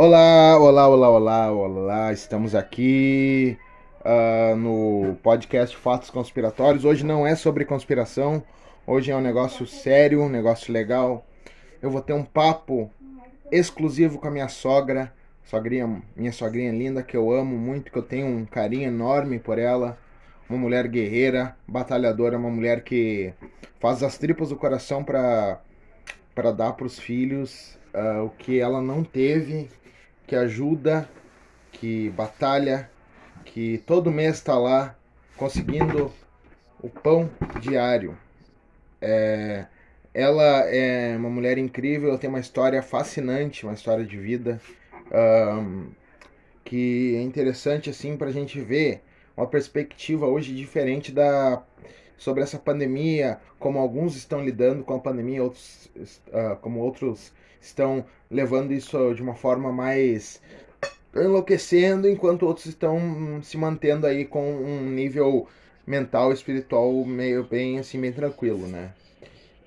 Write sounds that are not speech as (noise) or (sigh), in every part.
Olá, olá, olá, olá, olá. Estamos aqui uh, no podcast Fatos Conspiratórios. Hoje não é sobre conspiração, hoje é um negócio sério, um negócio legal. Eu vou ter um papo exclusivo com a minha sogra, sogrinha, minha sogrinha linda que eu amo muito, que eu tenho um carinho enorme por ela. Uma mulher guerreira, batalhadora, uma mulher que faz as tripas do coração para para dar para os filhos uh, o que ela não teve que ajuda, que batalha, que todo mês está lá conseguindo o pão diário. É, ela é uma mulher incrível, tem uma história fascinante, uma história de vida um, que é interessante assim para a gente ver uma perspectiva hoje diferente da sobre essa pandemia, como alguns estão lidando com a pandemia, outros, uh, como outros estão levando isso de uma forma mais enlouquecendo, enquanto outros estão se mantendo aí com um nível mental, espiritual meio bem assim, bem tranquilo, né?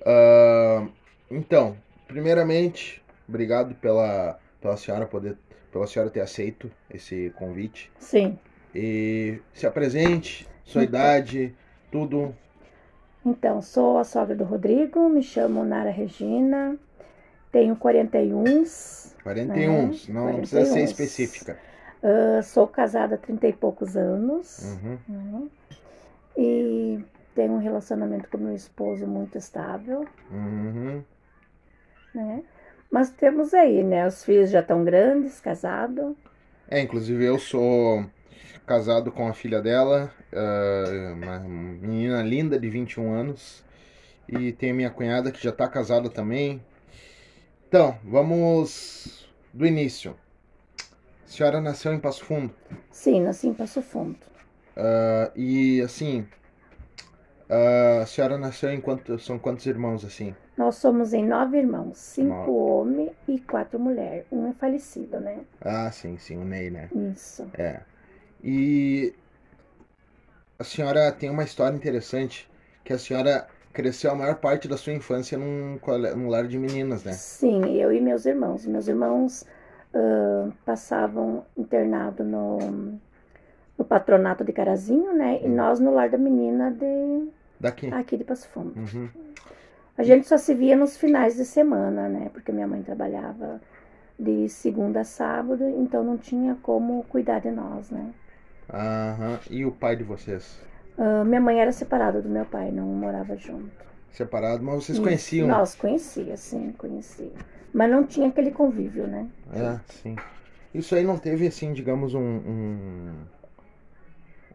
Uh, então, primeiramente, obrigado pela, pela senhora poder, pela senhora ter aceito esse convite. Sim. E se apresente, sua então, idade, tudo. Então, sou a sogra do Rodrigo, me chamo Nara Regina, tenho 41. 41, né? não 41. precisa ser específica. Uh, sou casada há 30 e poucos anos. Uhum. Né? E tenho um relacionamento com meu esposo muito estável. Uhum. Né? Mas temos aí, né? Os filhos já estão grandes, casados. É, inclusive eu sou casado com a filha dela, uh, uma menina linda de 21 anos. E tenho minha cunhada que já está casada também, então, vamos do início. A senhora nasceu em Passo Fundo? Sim, nasci em Passo Fundo. Uh, e assim, uh, a senhora nasceu em quantos, são quantos irmãos assim? Nós somos em nove irmãos, cinco homens e quatro mulheres. Um é falecido, né? Ah, sim, sim, o Ney, né? Isso. É. E a senhora tem uma história interessante que a senhora cresceu a maior parte da sua infância num, num lar de meninas, né? Sim, eu e meus irmãos. Meus irmãos uh, passavam internado no, no patronato de Carazinho, né? E nós no lar da menina de... Daqui? Aqui de Passo Fundo. Uhum. A gente só se via nos finais de semana, né? Porque minha mãe trabalhava de segunda a sábado, então não tinha como cuidar de nós, né? Aham. E o pai de vocês? Uh, minha mãe era separada do meu pai, não morava junto. Separado, mas vocês conheciam? Nós conhecia, sim, conhecia. Mas não tinha aquele convívio, né? É, sim. Isso aí não teve, assim, digamos, um, um,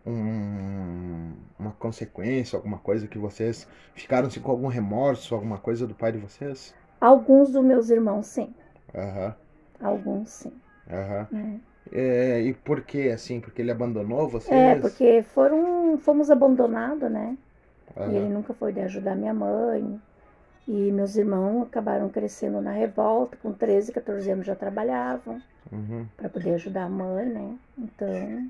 um uma consequência, alguma coisa que vocês ficaram assim, com algum remorso, alguma coisa do pai de vocês? Alguns dos meus irmãos, sim. Aham. Alguns, sim. Aham. É. É, e por que, assim? Porque ele abandonou vocês? É, porque foram, fomos abandonados, né? Uhum. E ele nunca foi de ajudar minha mãe. E meus irmãos acabaram crescendo na revolta, com 13, 14 anos já trabalhavam uhum. para poder ajudar a mãe, né? Então,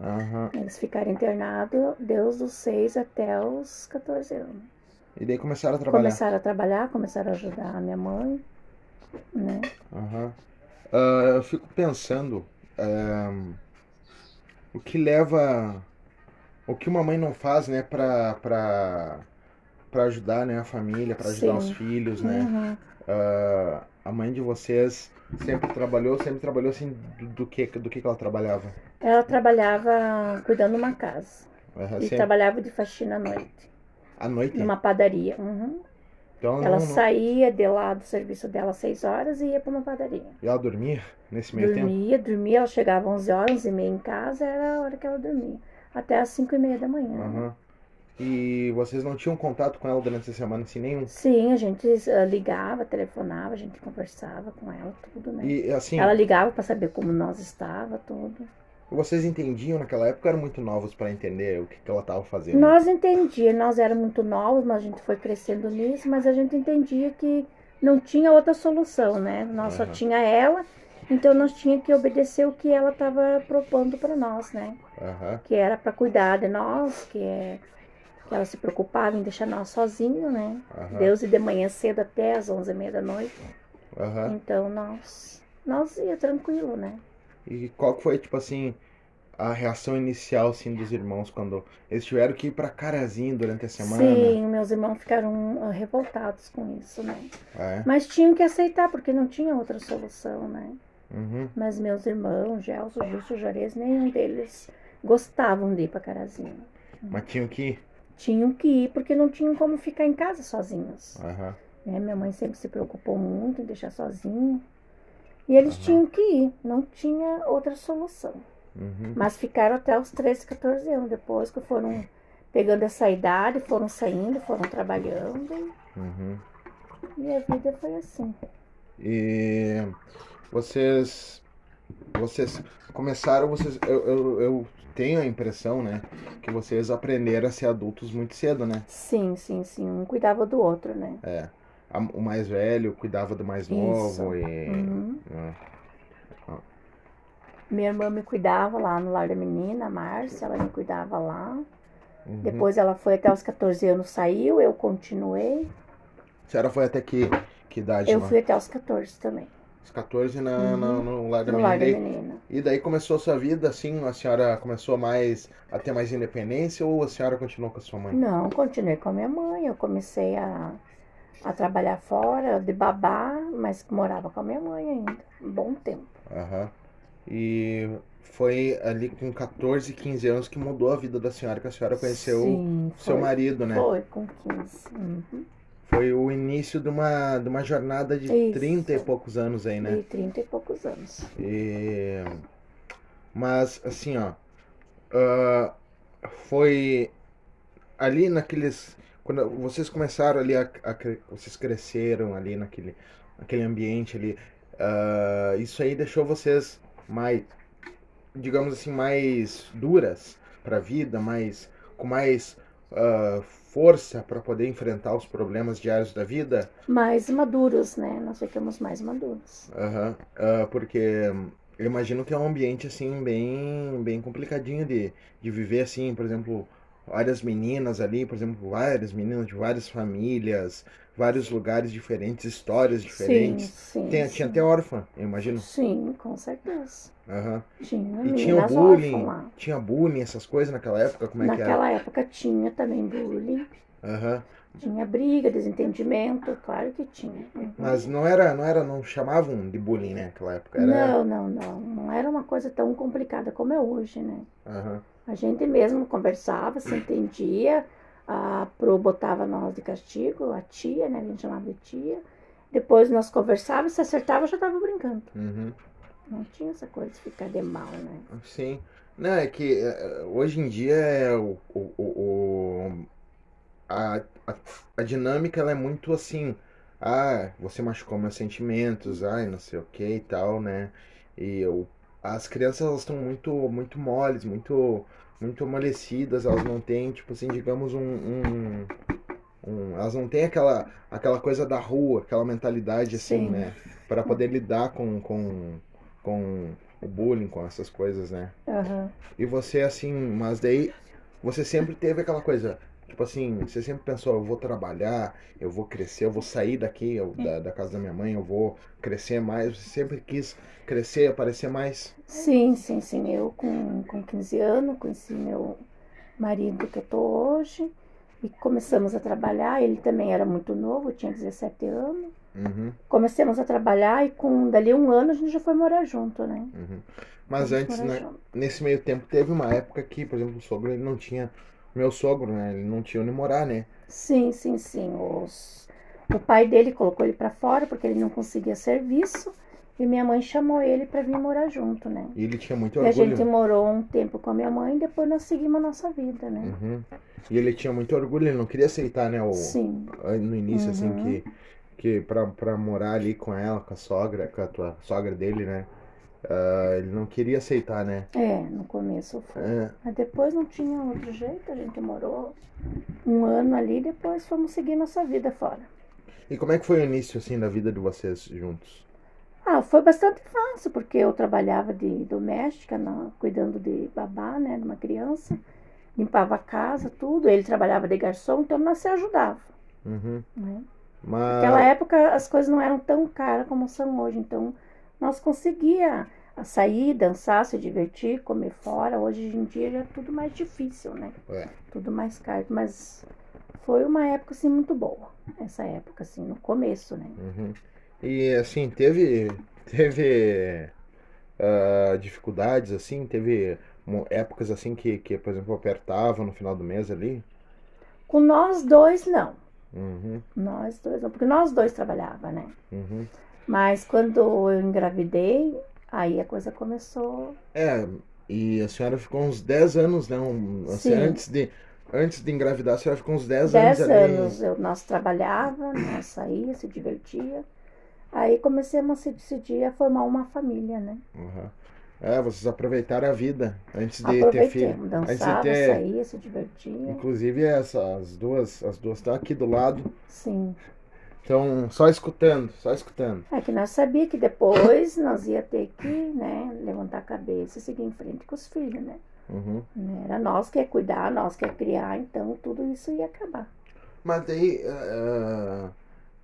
uhum. eles ficaram internados desde os 6 até os 14 anos. E daí começaram a trabalhar? Começaram a trabalhar, começaram a ajudar a minha mãe, né? Uhum. Uh, eu fico pensando uh, o que leva. O que uma mãe não faz, né, pra, pra, pra ajudar né, a família, para ajudar Sim. os filhos, né? Uhum. Uh, a mãe de vocês sempre trabalhou, sempre trabalhou assim, do, do, que, do que ela trabalhava? Ela trabalhava cuidando de uma casa. Uhum, e sempre. trabalhava de faxina à noite. À noite? Numa padaria. Uhum. Então, ela não, não... saía de lá do serviço dela às 6 horas e ia para uma padaria. E ela dormia nesse meio dormia, tempo? Dormia, dormia. Ela chegava às 11 horas, 11 e meia em casa, era a hora que ela dormia. Até às 5 e meia da manhã. Uhum. E vocês não tinham contato com ela durante a semana, assim, nenhum? Sim, a gente uh, ligava, telefonava, a gente conversava com ela, tudo, né? E, assim... Ela ligava para saber como nós estava, tudo. Vocês entendiam naquela época eram muito novos para entender o que, que ela estava fazendo? Nós entendíamos, nós éramos muito novos, mas a gente foi crescendo nisso, mas a gente entendia que não tinha outra solução, né? Nós uhum. só tinha ela, então nós tinha que obedecer o que ela estava propondo para nós, né? Uhum. Que era para cuidar de nós, que é que ela se preocupava em deixar nós sozinhos, né? Uhum. Deus e de manhã cedo até as onze e meia da noite. Então nós nós ia tranquilo, né? E qual que foi, tipo assim, a reação inicial, assim, dos irmãos quando eles tiveram que ir pra Carazinho durante a semana? Sim, meus irmãos ficaram ah, revoltados com isso, né? É. Mas tinham que aceitar, porque não tinha outra solução, né? Uhum. Mas meus irmãos, Gelson, Justo, Juarez, nenhum deles gostavam de ir pra Carazinho. Mas tinham que ir. Tinham que ir porque não tinham como ficar em casa sozinhos. Né? Minha mãe sempre se preocupou muito em deixar sozinho. E eles tinham que ir, não tinha outra solução. Uhum. Mas ficaram até os 13, 14 anos. Depois que foram pegando essa idade, foram saindo, foram trabalhando. Uhum. E a vida foi assim. E vocês, vocês começaram, vocês, eu, eu, eu tenho a impressão, né, que vocês aprenderam a ser adultos muito cedo, né? Sim, sim, sim. Um cuidava do outro, né? É. A- O mais velho cuidava do mais novo e. Uhum. É. Minha irmã me cuidava lá no lar da menina, a Márcia, ela me cuidava lá. Uhum. Depois ela foi até os 14 anos, saiu, eu continuei. A senhora foi até que, que idade Eu fui até os 14 também. Os 14 na, na- no lar da no menina. lar da E daí- menina. E daí começou a sua vida, assim, a senhora começou mais a ter mais independência ou a senhora continuou com a sua mãe? Não, continuei com a minha mãe. Eu comecei a, a trabalhar fora, de babá, mas morava com a minha mãe ainda. Um bom tempo. Aham. E foi ali com 14, 15 anos que mudou a vida da senhora, que a senhora conheceu Sim, seu foi- marido, né? Foi, com 15. Uhum. Foi o início de uma, de uma jornada de Isso. 30 e poucos anos aí, né? E 30 e poucos anos. E... Mas, assim, ó, ah, foi ali naqueles. Quando vocês começaram ali, a, a vocês cresceram ali naquele, naquele ambiente ali, ah, isso aí deixou vocês mais, digamos assim, mais duras para a vida, mais, com mais ah, força para poder enfrentar os problemas diários da vida? Mais maduros, né? Nós ficamos mais maduros. Aham, ah, porque eu imagino que é um ambiente assim bem, bem complicadinho de, de viver assim, por exemplo, várias meninas ali, por exemplo, várias meninas de várias famílias, vários lugares diferentes, histórias diferentes. Sim, sim. Tem- sim. tinha até órfã, eu imagino. Sim, com certeza. Aham. Tinha E tinha bullying, tinha bullying, essas coisas naquela época, como é que era? Naquela época tinha também bullying. Aham. Tinha briga, desentendimento, claro que tinha. Uhum. Mas não era, não era, não chamavam de bullying, né, naquela época. Era... Não, não, não. Não era uma coisa tão complicada como é hoje, né? Aham. A gente mesmo conversava, se entendia. A Pro botava nós de castigo, a tia, né? A gente chamava de tia. Depois nós conversávamos, se acertava, já tava brincando. Uhum. Não tinha essa coisa de ficar de mal, né? Sim. Não, é que eh, hoje em dia é o, o, o- o- a, a, a dinâmica ela é muito assim, ah, você machucou meus sentimentos, ai, não sei o que e tal, né? E eu, as crianças elas estão muito muito moles, muito muito amolecidas, elas não têm, tipo assim, digamos um, um, um- elas não têm aquela aquela coisa da rua, aquela mentalidade assim, Sim. né? Para poder lidar com, com, com o bullying, com essas coisas, né? Aham. E você, assim, mas daí você sempre teve aquela coisa, tipo assim, você sempre pensou, eu vou trabalhar, eu vou crescer, eu vou sair daqui, eu- da, da casa da minha mãe, eu vou crescer mais. Você sempre quis crescer, aparecer mais. Sim, sim, sim. Eu com, com 15 anos conheci meu marido que eu tô hoje. E começamos a trabalhar. Ele também era muito novo, tinha 17 anos. Uhum, Começamos a trabalhar e com dali um ano a gente já foi morar junto, né? uhum. Mas antes, né, junto. nesse meio tempo, teve uma época que, por exemplo, o sogro, ele não tinha, meu sogro, né, ele não tinha onde morar, né? Sim, sim, sim. Os... O pai dele colocou ele pra fora porque ele não conseguia serviço. E minha mãe chamou ele pra vir morar junto, né? E ele tinha muito E a orgulho. gente morou um tempo com a minha mãe e depois nós seguimos a nossa vida, né? Uhum. E ele tinha muito orgulho, ele não queria aceitar, né, o, Sim. no início, assim, Uhum. que, que pra, pra morar ali com ela, com a sogra, com a tua sogra dele, né? Ah, ele não queria aceitar, né? É, no começo foi. É, Mas depois não tinha outro jeito, a gente morou um ano ali, depois fomos seguir nossa vida fora. E como é que foi o início, assim, da vida de vocês juntos? Ah, foi bastante fácil, porque eu trabalhava de doméstica, na- cuidando de babá, né, de uma criança, limpava a casa, tudo. Ele trabalhava de garçom, então nós se ajudava, Uhum. né? Mas... Naquela época as coisas não eram tão caras como são hoje, então nós conseguia sair, dançar, se divertir, comer fora. Hoje em dia já é tudo mais difícil, né? É. Tudo mais caro. Mas foi uma época assim muito boa. Essa época, assim, no começo, né? Uhum. E assim, teve. Teve uh, dificuldades, assim, teve épocas assim que, que, por exemplo, apertava no final do mês ali? Com nós dois, não. Uhum. Nós dois, não, porque nós dois trabalhava, né? Uhum. Mas quando eu engravidei, aí a coisa começou. É, e a senhora ficou uns 10 anos, né? Um, assim, antes de antes de engravidar, a senhora ficou uns 10 anos 10 anos. Eu, nós trabalhava, nós saía, se divertia. Aí começamos a se decidir a formar uma família, né? Uhum. É, vocês aproveitaram a vida antes de ter filho. Dançava, ter... saía, se divertia. Inclusive essa, as duas, as duas estão aqui do lado. Sim. Então, só escutando, só escutando. É que nós sabíamos que depois (coughs) nós ia ter que, né, levantar a cabeça e seguir em frente com os filhos, né? Uhum. Era nós que ia cuidar, nós que ia criar, então tudo isso ia acabar. Mas daí, uh,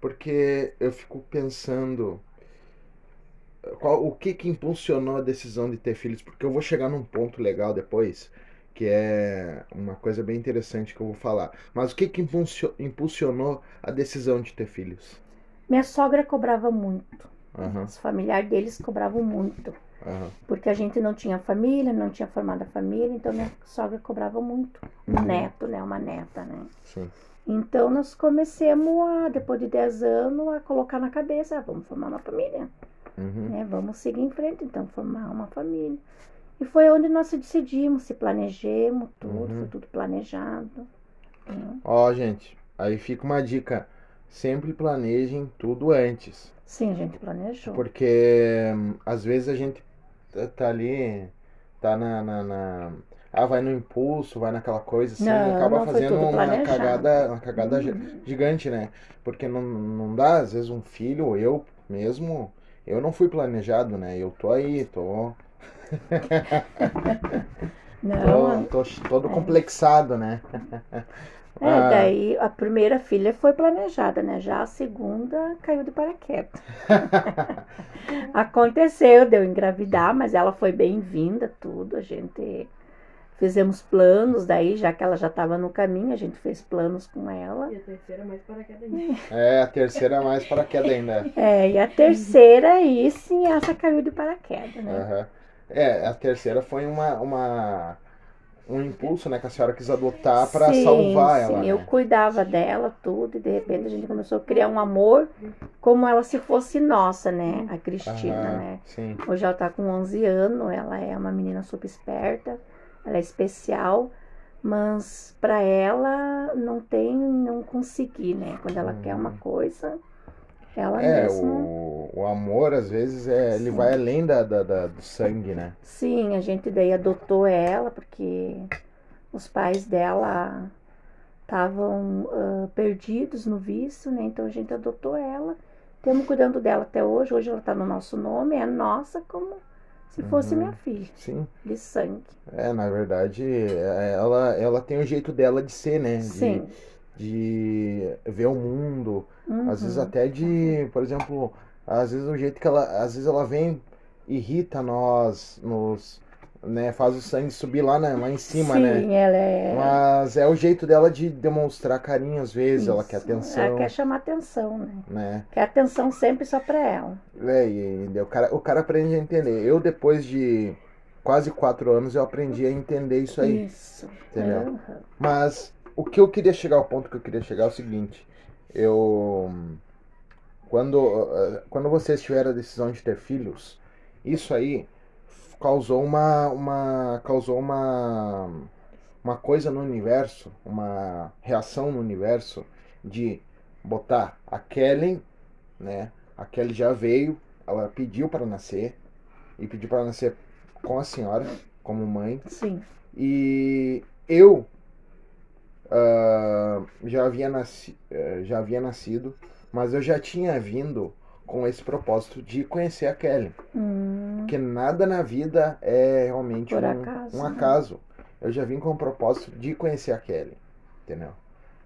porque eu fico pensando qual, o que que impulsionou a decisão de ter filhos? Porque eu vou chegar num ponto legal depois, que é uma coisa bem interessante que eu vou falar. Mas o que que impulsionou a decisão de ter filhos? Minha sogra cobrava muito. Uhum. Os familiares deles cobravam muito. Uhum. Porque a gente não tinha família, não tinha formado a família, então minha sogra cobrava muito. Um uhum. neto, né? Uma neta, né? Sim. Então nós começamos a, depois de 10 anos, a colocar na cabeça, ah, vamos formar uma família. Uhum. Né? Vamos seguir em frente, então, formar uma família. E foi onde nós decidimos, se planejemos, tudo, uhum. foi tudo planejado. Né? Ó, gente, aí fica uma dica. Sempre planejem tudo antes. Sim, a gente planejou. Porque às vezes a gente tá, tá ali, tá na, na, na, Ah, vai no impulso, vai naquela coisa assim, não, acaba não fazendo uma cagada, uma cagada uhum. gigante, né? Porque não, não dá, às vezes, um filho, eu mesmo, eu não fui planejado, né? Eu tô aí, tô. (laughs) Não. tô, tô todo é. complexado, né? É, ah. daí a primeira filha foi planejada, né? Já a segunda caiu de paraquedas. (laughs) Aconteceu, deu engravidar, mas ela foi bem-vinda, tudo. A gente Fizemos planos, daí, já que ela já estava no caminho, a gente fez planos com ela. E a terceira mais paraquedas ainda. (laughs) É, a terceira mais paraquedas ainda. É, e a terceira aí sim, essa caiu de paraquedas, né? Uhum. É, a terceira foi uma, uma, um impulso, né, que a senhora quis adotar para salvar sim, ela. Sim, eu né? cuidava dela, tudo, e de repente a gente começou a criar um amor como ela se fosse nossa, né? A Cristina, uhum, né? Sim. Hoje ela tá com 11 anos, ela é uma menina super esperta ela é especial, mas para ela não tem, não conseguir, né? Quando ela quer uma uhum. coisa, ela é, mesma... o, o amor às vezes é, ele vai além da, da, da, do sangue, né? Sim, a gente daí adotou ela porque os pais dela estavam uh, perdidos no vício, né? Então a gente adotou ela. Estamos cuidando dela até hoje. Hoje ela está no nosso nome, é nossa como se fosse uhum. minha filha. Sim. De sangue. É, na verdade, é, ela, ela tem o jeito dela de ser, né? Sim. De ver o mundo. Uhum. Às vezes até de, por exemplo, às vezes o jeito que ela. Às vezes ela vem, irrita nós, nos né, faz o sangue subir lá, né, lá em cima, Sim, né? Sim, ela é. Mas é o jeito dela de demonstrar carinho às vezes, Isso. ela quer atenção. Ela quer chamar atenção, né? né? Quer atenção sempre só pra ela. É, e, e o, cara, o cara aprende a entender. Eu, depois de quase quatro anos, eu aprendi a entender isso aí. Isso. Entendeu? Uhum. Mas o que eu queria chegar, o ponto que eu queria chegar é o seguinte. Eu. Quando, eh, quando vocês tiveram a decisão de ter filhos, isso aí causou uma, uma causou uma uma coisa no universo, uma reação no universo de botar a Kellen, né? A Kelly já veio, ela pediu para nascer e pediu para nascer com a senhora como mãe. Sim. E eu uh, já havia nasci, uh, já havia nascido, mas eu já tinha vindo com esse propósito de conhecer a Kelly. Hum. Porque nada na vida é realmente um acaso, um né? acaso. Eu já vim com o propósito de conhecer a Kelly. Entendeu?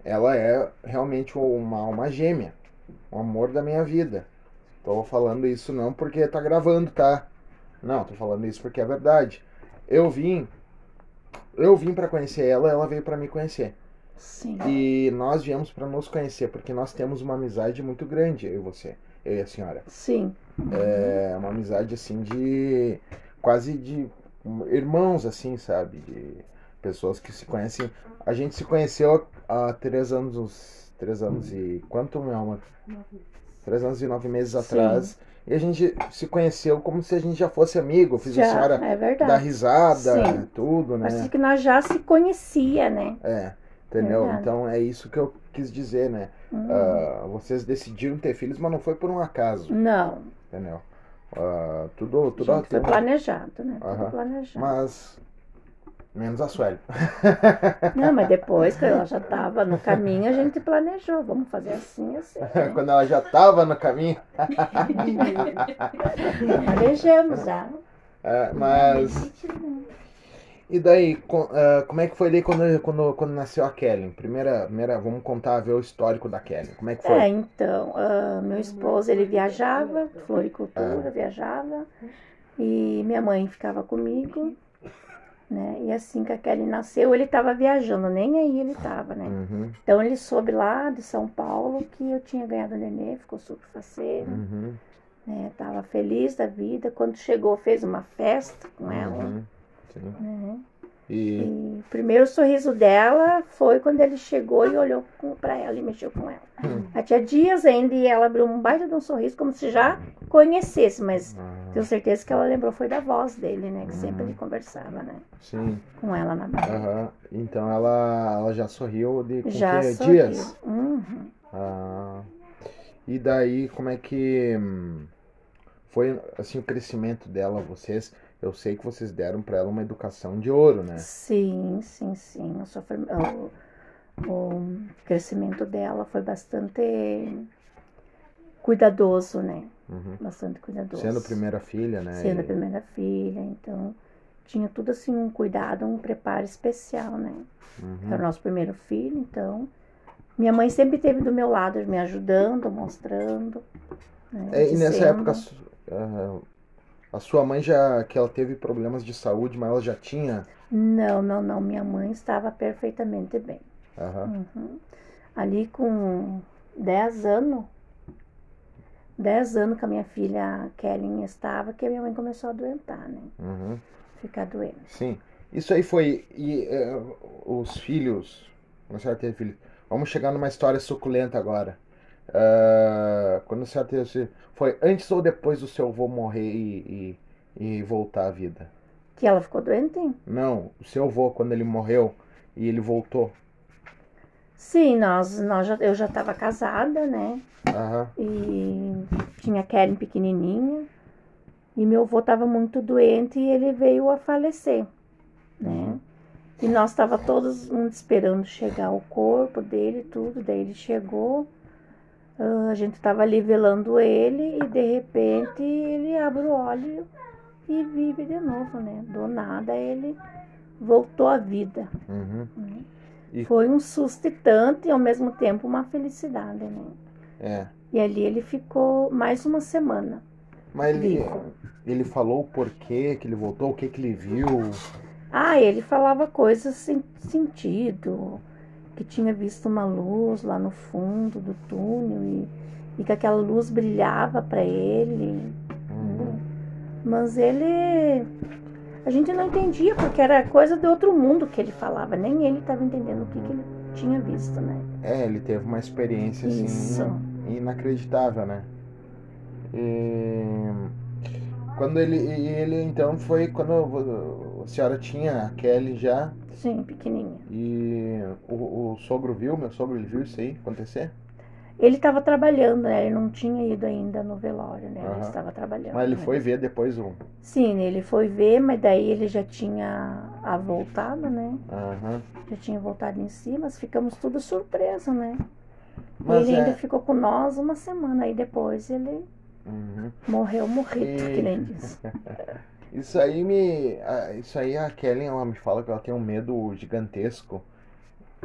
Ela é realmente uma alma gêmea. O amor da minha vida. tô falando isso não porque tá gravando, tá? Não, tô falando isso porque é verdade. Eu vim, eu vim para conhecer ela, ela veio para me conhecer. Sim. E nós viemos para nos conhecer porque nós temos uma amizade muito grande, eu e você, eu e a senhora. Sim. É uma amizade assim de quase de irmãos assim, sabe? De pessoas que se conhecem. A gente se conheceu há três anos, três anos e quanto, meu amor? Três anos e nove meses Sim. atrás. E a gente se conheceu como se a gente já fosse amigo. Fiz a Já, senhora é verdade. dar risada, Sim. tudo, né? Parece que nós já se conhecia, né? É, entendeu? Verdade. Então é isso que eu quis dizer, né? Hum. Ah, vocês decidiram ter filhos, mas não foi por um acaso, Não, entendeu? Ah, tudo, tudo, gente, foi planejado, né? Tudo planejado. mas menos a Sueli. (laughs) Não, mas depois que ela já estava no caminho, a gente (laughs) planejou. Vamos fazer assim, assim. né? (laughs) Quando ela já estava no caminho, Planejamos já. É, mas. E daí, co- ah, como é que foi ali quando, quando, quando nasceu a Kelly? Primeira, primeira, vamos contar, ver o histórico da Kelly. Como é que foi? É, então, ah, meu esposo, ele viajava, floricultura, viajava, e minha mãe ficava comigo, né? E assim que a Kelly nasceu, ele estava viajando, nem aí ele estava, né? Uhum, Então ele soube lá de São Paulo que eu tinha ganhado o nenê, ficou super faceiro, uhum, né? Tava feliz da vida. Quando chegou, fez uma festa com ela, uhum, né? E, E o primeiro sorriso dela foi quando ele chegou e olhou pra ela e mexeu com ela. Hum. Ela tinha dias ainda e ela abriu um baita de um sorriso como se já conhecesse, mas ah, tenho certeza que ela lembrou foi da voz dele, né? Que sempre ele conversava, né? sim, Com ela na barra. Então ela, ela já sorriu de com Já que sorriu. dias? Uhum. Ah, e daí, como é que hum, foi assim o crescimento dela? Vocês, eu sei que vocês deram para ela uma educação de ouro, né? Sim, sim, sim. O, o- crescimento dela foi bastante cuidadoso, né? Uhum. Bastante cuidadoso. Sendo primeira filha, né? Sendo a primeira filha, então tinha tudo assim um cuidado, um preparo especial, né? Uhum. Era o nosso primeiro filho, então minha mãe sempre esteve do meu lado, me ajudando, mostrando. Né? É, e nessa época, a ah, a sua mãe já, que ela teve problemas de saúde, mas ela já tinha. Não, não, não. Minha mãe estava perfeitamente bem. Aham. Uhum. Ali com 10 anos, 10 anos que a minha filha Kelly estava, que a minha mãe começou a adoentar, né? Uhum. Ficar doente. Sim. Isso aí foi. E eh, os filhos. Quando a teve filhos. Vamos chegar numa história suculenta agora. Ah, quando a senhora teve filhos, Foi antes ou depois do seu avô morrer e, e, e voltar à vida? Que ela ficou doente? Não, o seu avô, quando ele morreu e ele voltou. Sim, nós, nós já, eu já estava casada, né? Aham. E tinha Karen pequenininha. E meu avô estava muito doente e ele veio a falecer, né? E nós estava todos esperando chegar o corpo dele, tudo. Daí ele chegou, a gente estava ali velando ele e de repente ele abre o olho e vive de novo, né? Do nada ele voltou à vida. Uhum. E- Foi um susto e tanto e ao mesmo tempo uma felicidade, né? É. E ali ele ficou mais uma semana. Mas ele, Vivo. ele falou o porquê que ele voltou, o que que ele viu. Ah, ele falava coisas sem sentido, que tinha visto uma luz lá no fundo do túnel e, e que aquela luz brilhava para ele. Uhum. Mas ele. A gente não entendia, porque era coisa de outro mundo que ele falava, nem ele estava entendendo o que, que ele tinha visto, né? É, ele teve uma experiência assim Isso. inacreditável, né? E quando ele, ele então foi quando a senhora tinha a Kelly já Sim, pequenininha. e o, o sogro viu, meu sogro ele viu isso aí acontecer? Ele estava trabalhando, né? Ele não tinha ido ainda no velório, né? Ele Aham. estava trabalhando. Mas ele né? foi ver depois o. Sim, ele foi ver, mas daí ele já tinha a voltado, né? Aham. Já tinha voltado em si, mas ficamos tudo surpresos, né? Mas ele é. ainda ficou com nós uma semana, aí depois ele Uhum. morreu morrido, E- que nem diz. (laughs) Isso aí me. Isso aí a Kelly ela me fala que ela tem um medo gigantesco,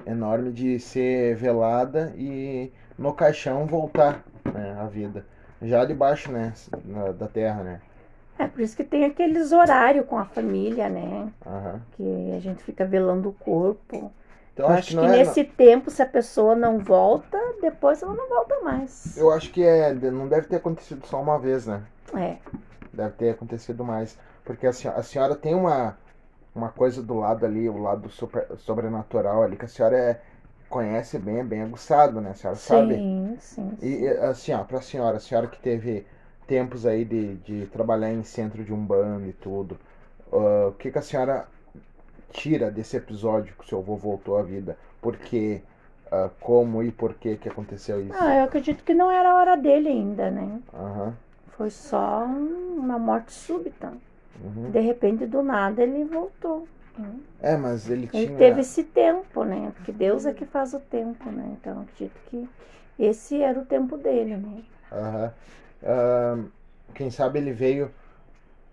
enorme de ser velada e no caixão voltar né, à vida. já debaixo, né, da terra, né? É por isso que tem aqueles horários com a família, né? Aham. Que a gente fica velando o corpo. Então Eu acho acho que que, é. nesse tempo, se a pessoa não volta, depois ela não volta mais. Eu acho que é, não deve ter acontecido só uma vez, né? É. Deve ter acontecido mais. Porque a senhora, a senhora tem uma, uma coisa do lado ali, o lado super- sobrenatural ali, que a senhora é, conhece bem, é bem aguçado, né? A senhora sabe. Sim, sim. E sim. assim, ó, pra senhora, a senhora que teve tempos aí de, de trabalhar em centro de umbanda e tudo, ah, o que, que a senhora tira desse episódio que o seu avô voltou à vida? Por quê? Ah, como e por que que aconteceu isso? Ah, eu acredito que não era a hora dele ainda, né? Aham, Foi só um- uma morte súbita. Uhum. De repente, do nada, ele voltou. né? É, mas ele Ele tinha. teve esse tempo, né? Porque Deus é que faz o tempo, né? Então, acredito que esse era o tempo dele, né? Aham. Ah, quem sabe ele veio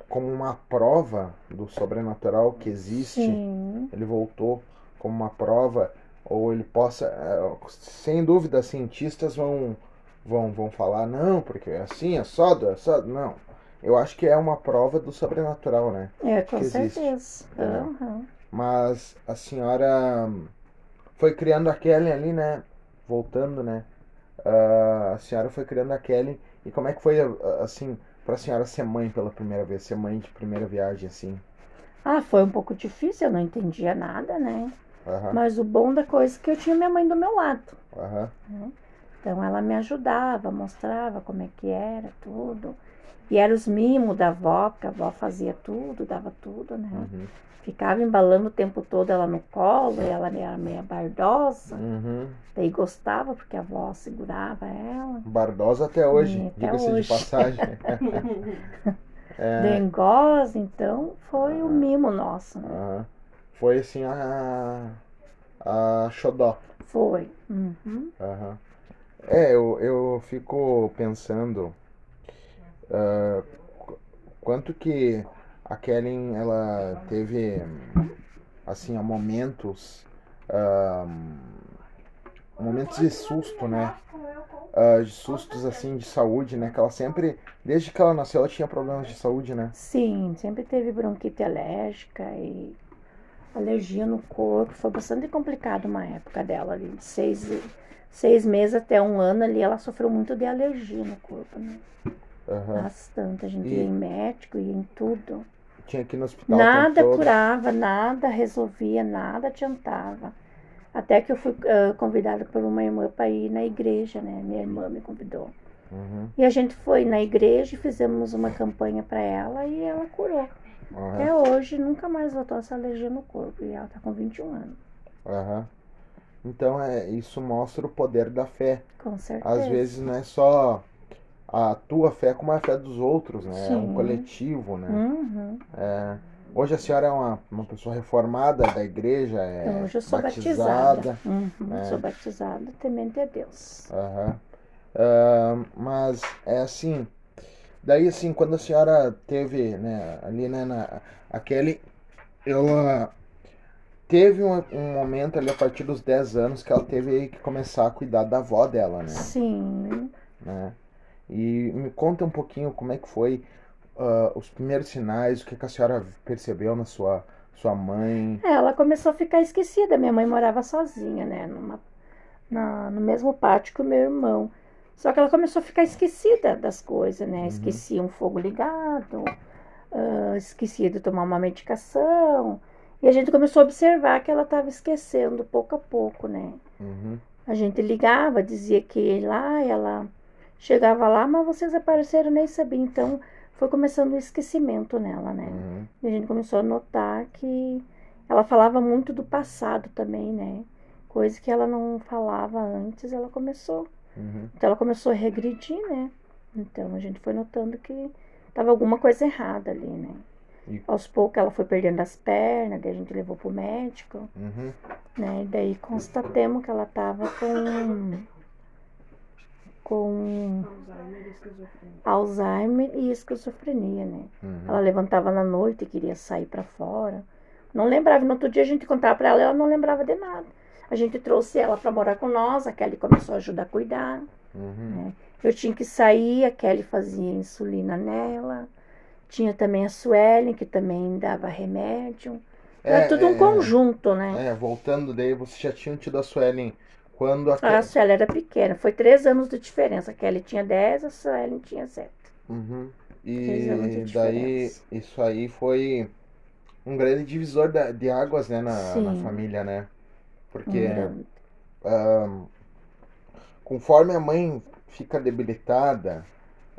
como uma prova do sobrenatural que existe. Sim. Ele voltou como uma prova, ou ele possa. eh, Sem dúvida, cientistas vão, vão, vão falar, não, porque é assim, é sódio, é sódio. Não. Eu acho que é uma prova do sobrenatural, né? É, com Que certeza. Aham. Mas a senhora foi criando a Kelly ali, né? Voltando, né? Ah, a senhora foi criando a Kelly. E como é que foi, assim, pra senhora ser mãe pela primeira vez? Ser mãe de primeira viagem, assim? Ah, foi um pouco difícil, eu não entendia nada, né? Aham, Mas o bom da coisa é que eu tinha minha mãe do meu lado. aham, Então ela me ajudava, mostrava como é que era, tudo. E eram os mimos da avó, porque a avó fazia tudo, dava tudo, né? uhum, Ficava embalando o tempo todo ela no colo, e ela era meio bardosa. uhum. Daí gostava, porque a avó segurava ela. Bardosa até hoje, diga-se de passagem. (laughs) É, Dengosa, então foi o mimo nosso. né? Foi assim a. a Xodó. Foi. Uhum. É, eu, eu fico pensando ah, qu- quanto que a Kellen ela teve assim ó, momentos ah, momentos de susto, né? Ah, de sustos assim de saúde, né? Que ela sempre, desde que ela nasceu, ela tinha problemas de saúde, né? Sim, sempre teve bronquite alérgica e alergia no corpo. Foi bastante complicado uma época dela ali, de seis, seis meses até um ano ali, ela sofreu muito de alergia no corpo, né? Bastante. A gente E- ia em médico, ia em tudo. Tinha que ir no hospital Nada curava, nada resolvia, nada adiantava. Até que eu fui ah, convidada por uma irmã para ir na igreja, né? Minha irmã me convidou. Uhum, E a gente foi na igreja e fizemos uma campanha para ela e ela curou. aham, Até hoje nunca mais voltou essa alergia no corpo. E ela tá com 21 anos. aham. Então é, isso mostra o poder da fé. Com certeza. Às vezes não é só a tua fé, como a fé dos outros, né? É um Sim. coletivo, né? Uhum. É, hoje a senhora é uma, uma pessoa reformada da igreja, é Então, hoje eu sou batizada. batizada. Uhum, É. Sou batizada, temente a Deus. Aham. Ah, mas é assim, daí assim, quando a senhora teve, né, ali, né, na, a Kelly, ela teve um, um momento ali a partir dos 10 anos que ela teve que começar a cuidar da avó dela, né? Sim. né? E me conta um pouquinho como é que foi ah, os primeiros sinais, o que, que a senhora percebeu na sua, sua mãe. É, Ela começou a ficar esquecida. Minha mãe morava sozinha, né? Numa, na- no mesmo pátio que o meu irmão. Só que ela começou a ficar esquecida das coisas, né? Esquecia um fogo ligado, ah, esquecia de tomar uma medicação. E a gente começou a observar que ela estava esquecendo pouco a pouco, né? Uhum, A gente ligava, dizia que lá, ela chegava lá, mas vocês apareceram nem sabia. Então foi começando o esquecimento nela, né? uhum, E a gente começou a notar que ela falava muito do passado também, né? Coisa que ela não falava antes, ela começou. uhum, Então ela começou a regredir, né? Então a gente foi notando que tava alguma coisa errada ali, né? E- Aos poucos ela foi perdendo as pernas, daí a gente levou pro médico, uhum, né? E daí constatamos que ela tava com com Alzheimer e esquizofrenia. Né? uhum. Ela levantava na noite e queria sair para fora. Não lembrava. No outro dia a gente contava para ela, ela não lembrava de nada. A gente trouxe ela para morar com nós, a Kelly começou a ajudar a cuidar. Uhum. Né? Eu tinha que sair, a Kelly fazia insulina nela. Tinha também a Suelen, que também dava remédio. Era É, tudo um é, conjunto, né? É, voltando daí, você já tinha tido a Suelen quando a A Suelen era pequena, foi três anos de diferença. A Kelly tinha 10, a Suelen tinha 7. Uhum. E daí, isso aí foi um grande divisor da- de águas, né, na, na família, né? Um Porque ahn, conforme a mãe fica debilitada,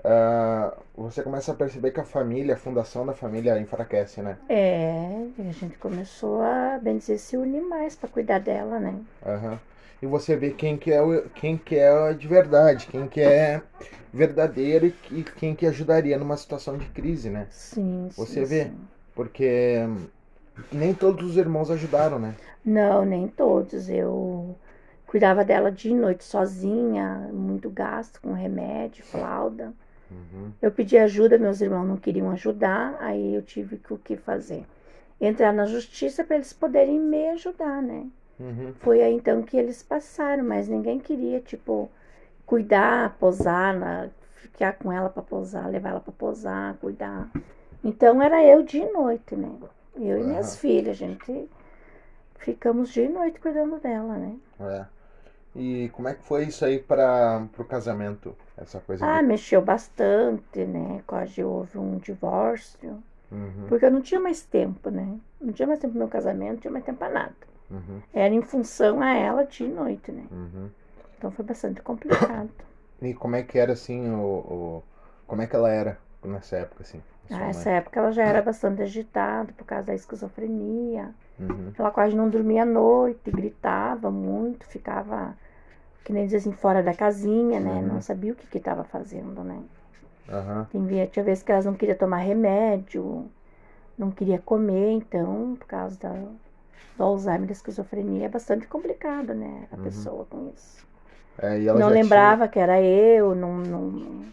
ah, você começa a perceber que a família, a fundação da família enfraquece, né? É, e a gente começou a, bem dizer, se unir mais para cuidar dela, né? Aham. E você vê quem que é o, quem que é de verdade, quem que é verdadeiro e que- quem que ajudaria numa situação de crise, né? Sim, Você sim, vê? sim. Porque hum, nem todos os irmãos ajudaram, né? Não, nem todos. Eu cuidava dela de noite sozinha, muito gasto com remédio, fralda. Uhum. Eu pedi ajuda, meus irmãos não queriam ajudar, aí eu tive que o que fazer? Entrar na justiça para eles poderem me ajudar, né? Uhum. Foi aí então que eles passaram, mas ninguém queria, tipo, cuidar, posar, na- ficar com ela para posar, levar ela para posar, cuidar. Então era eu de noite, né? Eu e minhas filhas, a gente ficamos de noite cuidando dela, né? É. E como é que foi isso aí para pro casamento? Essa coisa Ah, de... mexeu bastante, né? Quase houve um divórcio, Uhum, porque eu não tinha mais tempo, né? Não tinha mais tempo pro meu casamento, não tinha mais tempo para nada. Uhum, Era em função a ela de noite, né? uhum. Então foi bastante complicado. E como é que era assim o, o- como é que ela era nessa época assim? Ah? Nessa época ela já era bastante agitada por causa da esquizofrenia. Uhum, Ela quase não dormia à noite, gritava muito, ficava, que nem dizer assim, fora da casinha, né? Uhum. Não sabia o que estava fazendo, né? aham, Tem tinha vezes que elas não queriam tomar remédio, não queria comer, então, por causa da, do Alzheimer, da esquizofrenia, é bastante complicado, né? A Uhum. pessoa com isso. É, não lembrava que era eu, não, não,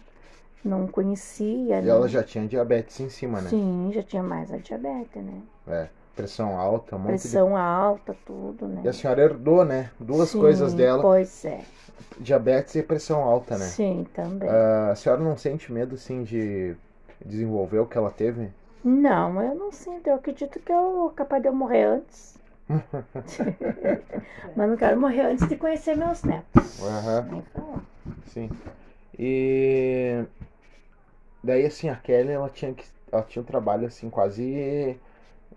não conhecia, Tinha, e né? ela já tinha diabetes em cima, né? Sim, já tinha mais a diabetes, né? É, pressão alta, um Pressão alta, tudo, né? de... E a senhora herdou, né? Duas Sim, coisas dela, Pois é. diabetes e pressão alta, né? Sim, também. Ah, a senhora não sente medo, assim, de desenvolver o que ela teve? Não, eu não sinto. Eu acredito que eu capaz de eu morrer antes. (laughs) Mas não quero morrer antes de conhecer meus netos. Falar. sim. E daí, assim, a Kelly, ela tinha que... Ela tinha um trabalho, assim, quase...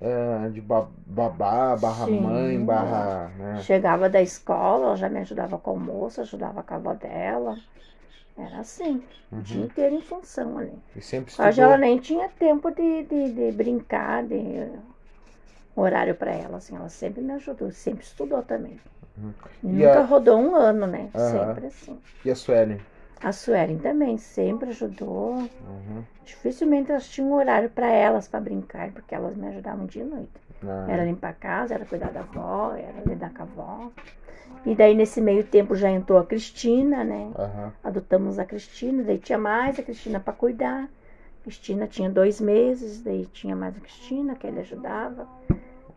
eh, de ba- babá, barra Sim. mãe, barra... Né? Chegava da escola, ela já me ajudava com o almoço, ajudava com a avó dela. Era assim, o dia Uhum. inteiro em função ali. E sempre estudou. ela nem tinha tempo de, de, de brincar, de horário para ela, assim, ela sempre me ajudou, sempre estudou também. Uhum. Nunca a- rodou um ano, né? Aham. Sempre assim. E a Suelen? A Suelen também sempre ajudou. Uhum. Dificilmente elas tinham um horário para elas para brincar, porque elas me ajudavam dia e noite. Ah, Era limpar a casa, era cuidar da avó, era lidar com a avó. E daí nesse meio tempo já entrou a Cristina, né? Adotamos a Cristina, daí tinha mais a Cristina para cuidar. Cristina tinha dois meses, daí tinha mais a Cristina, que ele ajudava.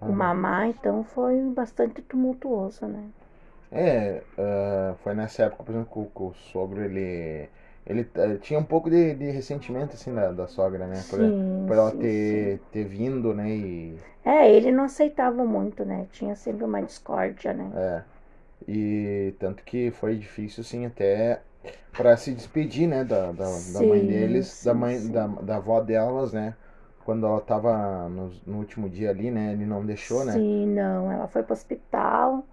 O aham. mamá, então foi bastante tumultuoso, né? É, ah, foi nessa época, por exemplo, que o, que o sogro, ele... Ele eh, tinha um pouco de, de ressentimento, assim, da, da sogra, né? Por, Sim, por ela sim, ter, ter vindo, né? E, É, ele não aceitava muito, né? Tinha sempre uma discórdia, né? é, e tanto que foi difícil, assim, até para se despedir, né? Da, da, da mãe Sim, deles, da sim, mãe, sim. da, da avó delas, né? Quando ela tava no, no último dia ali, né? Ele não deixou, né? Sim, não. Ela foi para o hospital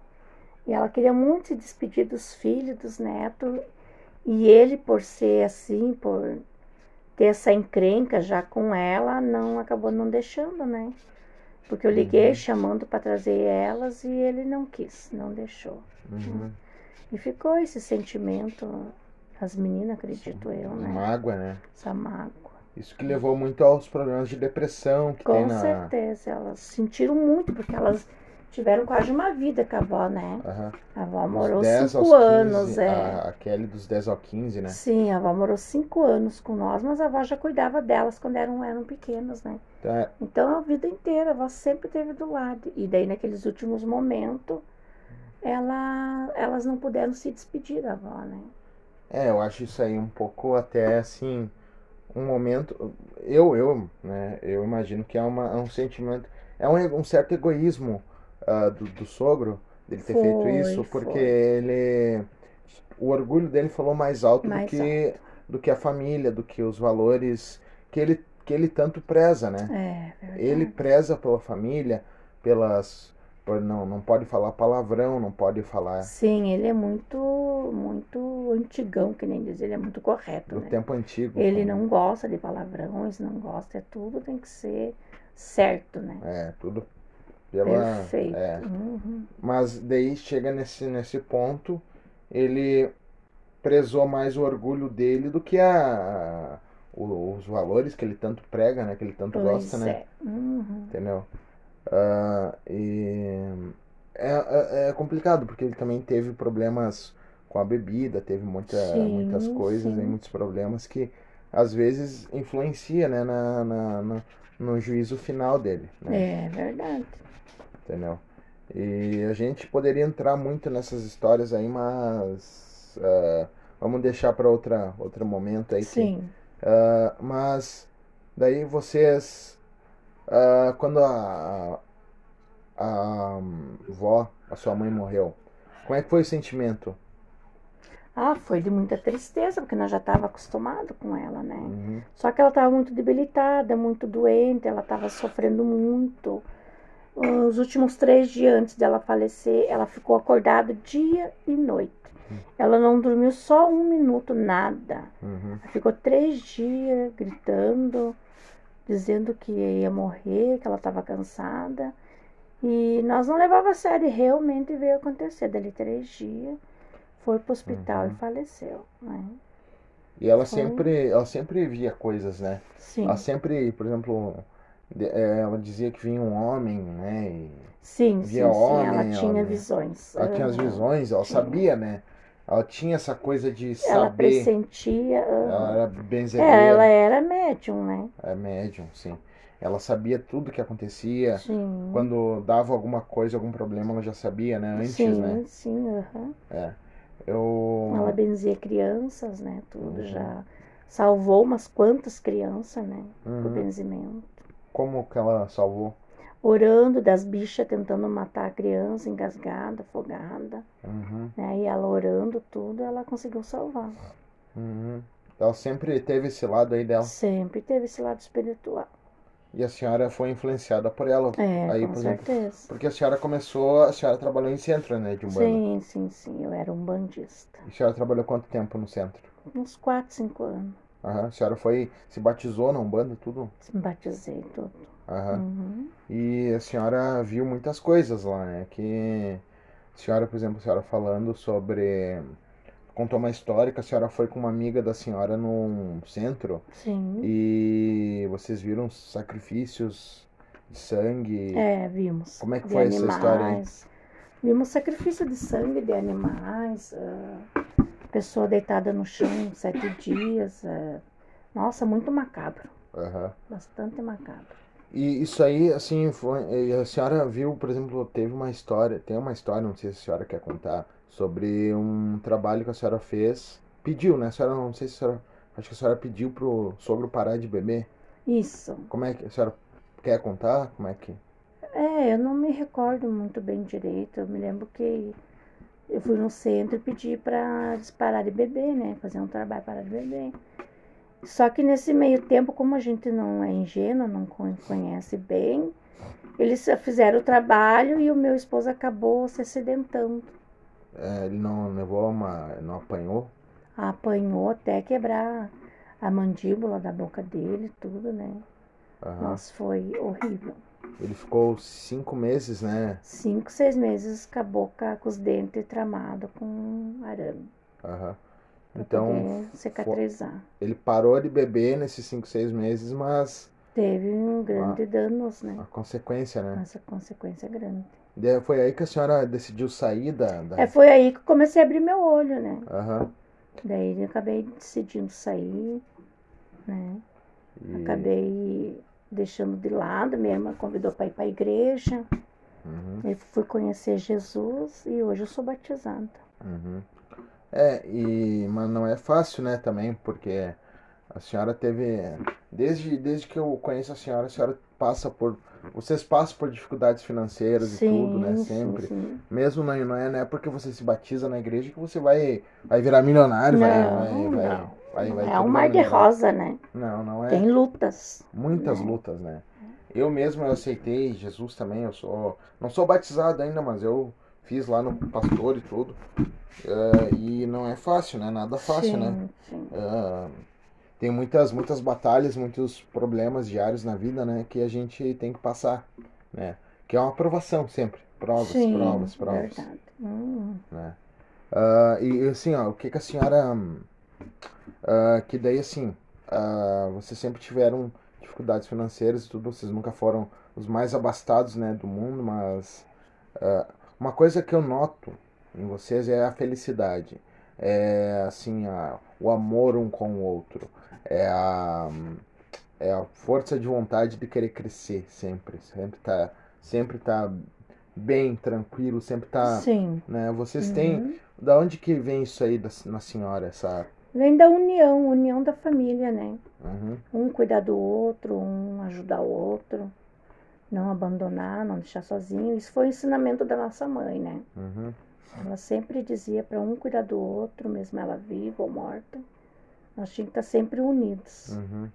e ela queria muito se despedir dos filhos, dos netos. E ele, por ser assim, por ter essa encrenca já com ela, não acabou não deixando, né? Porque eu liguei Uhum. chamando para trazer elas e ele não quis, não deixou. Uhum. E ficou esse sentimento das meninas, acredito eu, né? Mágoa, né? Essa mágoa. Isso que levou muito aos problemas de depressão que tem Com na. certeza, elas sentiram muito, porque elas tiveram quase uma vida com a avó, né? Aham. A avó morou 10 aos cinco 15, anos, é. A, a Kelly dos 10 ao 15, né? Sim, a avó morou cinco anos com nós, mas a avó já cuidava delas quando eram, eram pequenas, né? Então, é, Então a vida inteira a avó sempre esteve do lado. E daí naqueles últimos momentos, ela, elas não puderam se despedir da avó, né? É, eu acho isso aí um pouco até assim, um momento. Eu, eu, né, eu imagino que é, uma, é um sentimento, é um, um certo egoísmo uh, do, do, sogro dele ter foi, feito isso, porque foi. ele. O orgulho dele falou mais alto mais do que alto. do que a família, do que os valores que ele, que ele tanto preza, né? É, ele preza pela família, pelas não, não pode falar palavrão, não pode falar. Sim, ele é muito, muito antigão, que nem diz, ele é muito correto. Do né? tempo antigo. Ele como... não gosta de palavrões, não gosta, é tudo tem que ser certo, né? É, tudo pela. Perfeito. É. Uhum. Mas daí chega nesse, nesse ponto, ele prezou mais o orgulho dele do que a, a os valores que ele tanto prega, né? Que ele tanto pois gosta, é. né? Uhum. Entendeu? Uh, e é, é, é, complicado, porque ele também teve problemas com a bebida, teve muita, sim, muitas coisas e muitos problemas que às vezes influencia né, na, na, na, no juízo final dele. Né? É verdade. Entendeu? E a gente poderia entrar muito nessas histórias aí, mas uh, vamos deixar para outra outro momento aí. Sim. Que, uh, mas daí vocês Uh, quando a, a, a vó, a sua mãe morreu, como é que foi o sentimento? Ah, foi de muita tristeza, porque nós já estava acostumado com ela, né? Uhum. Só que ela estava muito debilitada, muito doente, ela estava sofrendo muito. Os últimos três dias antes dela falecer, ela ficou acordada dia e noite. Uhum. Ela não dormiu só um minuto, nada. Uhum. Ficou três dias gritando, dizendo que ia morrer, que ela estava cansada. E nós não levava a sério, realmente veio acontecer. Dali três dias, foi para o hospital uhum. e faleceu. Né? E ela foi... sempre, ela sempre via coisas, né? Sim. Ela sempre, por exemplo, é, ela dizia que vinha um homem, né? E sim, via sim, homem, sim. Ela tinha ela, visões. Ela tinha as visões, ela tinha. sabia, né? Ela tinha essa coisa de saber. Ela pressentia. Ela era benzedeira. É, ela era médium, né? É médium, sim. Ela sabia tudo que acontecia. Sim. Quando dava alguma coisa, algum problema, ela já sabia, né? Antes, sim, né? Sim, aham. É. Eu... Ela benzia crianças, né? Tudo Uhum. já. Salvou umas quantas crianças, né? Uhum. benzimento. Como que ela salvou? Orando das bichas tentando matar a criança, engasgada, afogada. Uhum. Né? E ela orando tudo, ela conseguiu salvar. Uhum. Ela sempre teve esse lado aí dela. Sempre teve esse lado espiritual. E a senhora foi influenciada por ela. É, aí, com por exemplo, certeza. porque a senhora começou, a senhora trabalhou em centro, né, de Umbanda. Sim, sim, sim. Eu era um bandista. E a senhora trabalhou quanto tempo no centro? Uns 4, 5 anos. Aham. A senhora foi, se batizou na Umbanda, tudo? Me batizei tudo. Aham. Uhum. E a senhora viu muitas coisas lá, né? Que a senhora, por exemplo, a senhora falando sobre. Contou uma história que a senhora foi com uma amiga da senhora num centro Sim. e vocês viram sacrifícios de sangue. É, vimos. Como é que de foi essa história aí? animais. Vimos sacrifício de sangue de animais, ah, pessoa deitada no chão sete dias. ah, nossa, muito macabro. Aham. Bastante macabro. E isso aí, assim, foi, a senhora viu, por exemplo, teve uma história, tem uma história, não sei se a senhora quer contar, sobre um trabalho que a senhora fez. Pediu, né? A senhora, não sei se a senhora, acho que a senhora pediu pro sogro parar de beber. Isso. Como é que a senhora quer contar? Como é que. É, eu não me recordo muito bem direito. Eu me lembro que eu fui no centro e pedi para eles parar de beber, né? Fazer um trabalho para parar de beber. Só que nesse meio tempo, como a gente não é ingênuo, não con- conhece bem, eles fizeram o trabalho e o meu esposo acabou se acidentando. é, ele não levou uma. não apanhou? Apanhou até quebrar a mandíbula da boca dele, tudo, né? Aham. Nossa, foi horrível. Ele ficou cinco meses, né? Cinco, seis meses com a boca, com os dentes tramados com arame. Aham. Então, cicatrizar. ele parou de beber nesses cinco, seis meses, mas Teve um grande danos, né? a consequência, né? Essa consequência grande. Daí Foi aí que a senhora decidiu sair da. da... É, foi aí que comecei a abrir meu olho, né? Aham. Daí eu acabei decidindo sair, né? E- Acabei deixando de lado, minha irmã convidou para ir para a igreja. Uhum, Eu fui conhecer Jesus e hoje eu sou batizada. uhum. É, e, mas não é fácil, né, também, porque a senhora teve. Desde, desde que eu conheço a senhora, a senhora passa por. Vocês passam por dificuldades financeiras sim, e tudo, né? sim, Sempre. sim. Mesmo não, não, é, não é porque você se batiza na igreja que você vai, vai virar milionário, vai, Não, vai, vai, não. vai, vai é um mar de melhorar. rosa, né? Não, não é. Tem lutas. Muitas né? lutas, né? Eu mesmo eu aceitei Jesus também, eu sou. Não sou batizado ainda, mas eu fiz lá no pastor e tudo. Eh, e não é fácil, né? Nada fácil, sim, né? Sim. Ah, tem muitas, muitas batalhas, muitos problemas diários na vida, né? Que a gente tem que passar, né? Que é uma aprovação sempre. Provas, sim, provas, provas. verdade. Hum, Né? Ah, e assim, ó, o que que a senhora. ah, que daí assim, ah, vocês sempre tiveram dificuldades financeiras e tudo, vocês nunca foram os mais abastados, né, do mundo, mas uma coisa que eu noto em vocês é a felicidade. É assim, a, o amor um com o outro. É a, é a força de vontade de querer crescer sempre. Sempre tá, sempre tá bem, tranquilo, sempre tá. sim. Né? Vocês têm. Uhum. Da onde que vem isso aí da, na senhora? Essa. Vem da união, união da família, né? Uhum, Um cuidar do outro, um ajudar o outro. Não abandonar, não deixar sozinho. Isso foi o ensinamento da nossa mãe, né? uhum, Ela sempre dizia para um cuidar do outro, mesmo ela viva ou morta. Nós tínhamos que estar sempre unidos. uhum.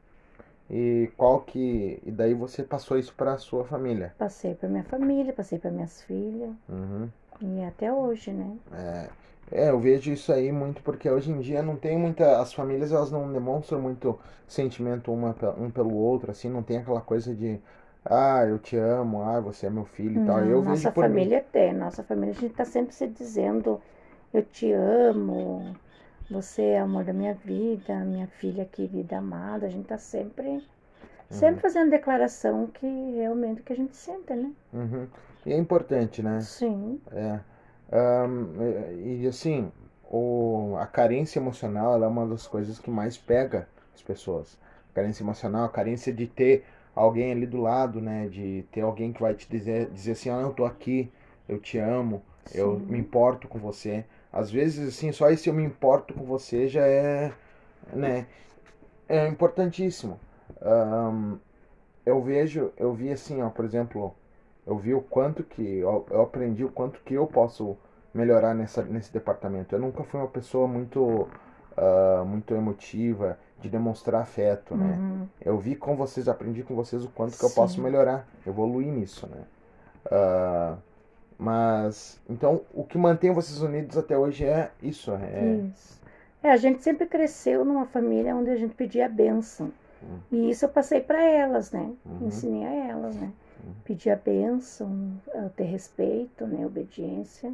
E qual que. E daí você passou isso pra sua família? Passei para minha família, passei para minhas filhas. Uhum. E até hoje, né? É, é, eu vejo isso aí muito porque hoje em dia não tem muita. As famílias elas não demonstram muito sentimento uma, um pelo outro, assim, não tem aquela coisa de. Ah, eu te amo, ah, você é meu filho e tal. Eu nossa por mim. família tem, nossa família, a gente tá sempre se dizendo, eu te amo, você é o amor da minha vida, minha filha querida, amada, a gente tá sempre, sempre Uhum. fazendo declaração que realmente que a gente sente, né? Uhum. E é importante, né? Sim, É. Ahn, e assim, o, a carência emocional é uma das coisas que mais pega as pessoas. A carência emocional, a carência de ter alguém ali do lado, né? De ter alguém que vai te dizer, dizer assim, ah, eu tô aqui, eu te amo, eu Sim. me importo com você. Às vezes, assim, só esse eu me importo com você já é, né? É importantíssimo. Ahn, eu vejo, eu vi assim, ó, por exemplo, eu vi o quanto que eu, eu aprendi o quanto que eu posso melhorar nessa, nesse departamento. Eu nunca fui uma pessoa muito ah, muito emotiva de demonstrar afeto, né? uhum, Eu vi com vocês, aprendi com vocês o quanto que eu Sim. posso melhorar, evoluir nisso, né? Ah, mas então o que mantém vocês unidos até hoje é isso, é isso. É, a gente sempre cresceu numa família onde a gente pedia a bênção. Hum. E isso eu passei para elas, né? Uhum. Ensinei a elas, né? Uhum. Pedir a bênção, a ter respeito, né? Obediência.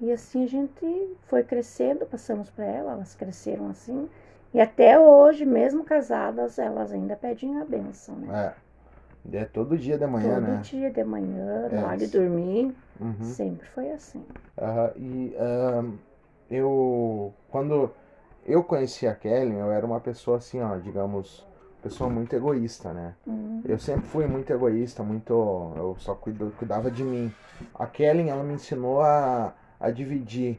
E assim a gente foi crescendo, passamos para elas, elas cresceram assim. E até hoje, mesmo casadas, elas ainda pedem a bênção, né? é, é todo dia de manhã, Todo né? dia de manhã, É na hora de dormir, Uhum. sempre foi assim. Aham, e ahn, eu, quando eu conheci a Kelly, eu era uma pessoa assim, ó, digamos, pessoa muito egoísta, né? Hum, Eu sempre fui muito egoísta, muito, eu só cuido, cuidava de mim. A Kelly, ela me ensinou a, a dividir,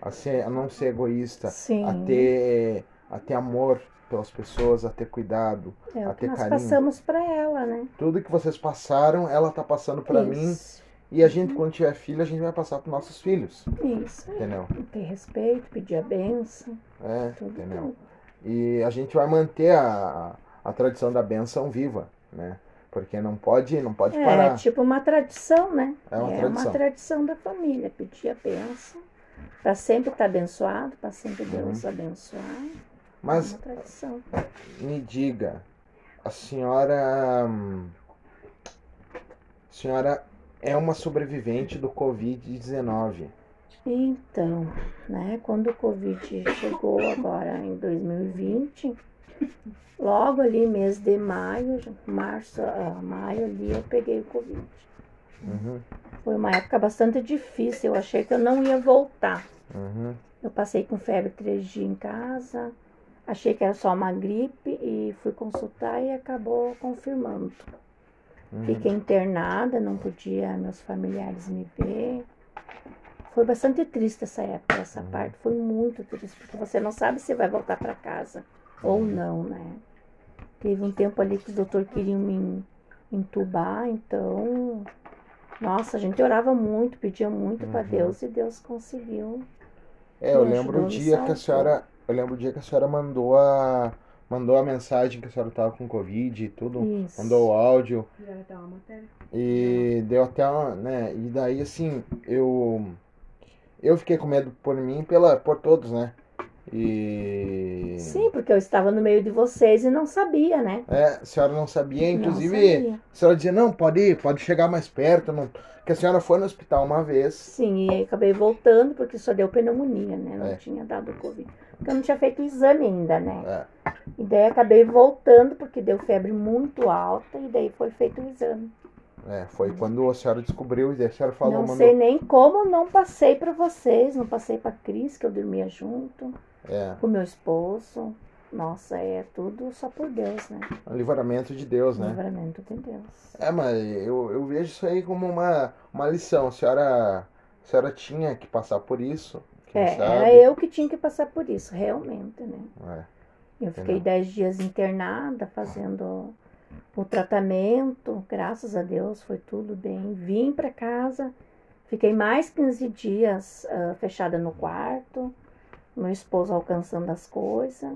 a ser, a não ser egoísta, Sim, a ter, a ter amor pelas pessoas, a ter cuidado, é a ter nós carinho. passamos para ela, né? Tudo que vocês passaram, ela tá passando pra mim. E a gente, quando tiver filho, a gente vai passar pros nossos filhos, isso. entendeu? Ter respeito, pedir a bênção, É, tudo, entendeu? tudo. E a gente vai manter a, a tradição da benção viva, né? Porque não pode, não pode É parar. tipo uma tradição, né? É uma tradição. tradição da família, pedir a bênção, para sempre estar abençoado, para sempre Deus abençoar. é Mas uma tradição. me diga, a senhora, hum, a senhora é uma sobrevivente do Covid-19. Então, né, quando o Covid chegou agora em 2020, logo ali mês de maio, março, a maio ali eu peguei o Covid. Uhum, Foi uma época bastante difícil, eu achei que eu não ia voltar. uhum, Eu passei com febre três dias em casa, achei que era só uma gripe e fui consultar e acabou confirmando. uhum. Fiquei internada, não podia meus familiares me ver. Foi bastante triste essa época, essa Uhum. parte. Foi muito triste, porque você não sabe se vai voltar para casa ou não, né? Teve um tempo ali que os doutores queriam me entubar, então. Nossa, a gente orava muito, pedia muito para Uhum. Deus e Deus conseguiu. É, eu lembro o dia que a senhora. Eu lembro o dia que a senhora mandou a. Mandou a mensagem que a senhora tava com Covid e tudo. Isso. Mandou o áudio. E deu até uma, né? E daí assim, eu eu fiquei com medo por mim e pela por todos, né? E Sim, porque eu estava no meio de vocês e não sabia, né? é, a senhora não sabia, Não inclusive sabia. a senhora dizia, não, pode ir, pode chegar mais perto, não. Porque a senhora foi no hospital uma vez. Sim, e acabei voltando porque só deu pneumonia, né? Não É. tinha dado Covid. Porque eu não tinha feito o exame ainda, né? É, E daí acabei voltando porque deu febre muito alta e daí foi feito o exame. É, foi quando a senhora descobriu e a senhora falou, não sei nem como não passei pra vocês, não passei pra Cris, que eu dormia junto, É, com meu esposo. Nossa, é tudo só por Deus, né? um livramento de Deus, né? Livramento de Deus. É, mas eu, eu vejo isso aí como uma, uma lição. A senhora, a senhora tinha que passar por isso. É, sabe? era eu que tinha que passar por isso, realmente, né? É. Eu fiquei Entendeu? dez dias internada fazendo o tratamento, graças a Deus foi tudo bem. Vim para casa, fiquei mais 15 dias ah, fechada no quarto, meu esposo alcançando as coisas.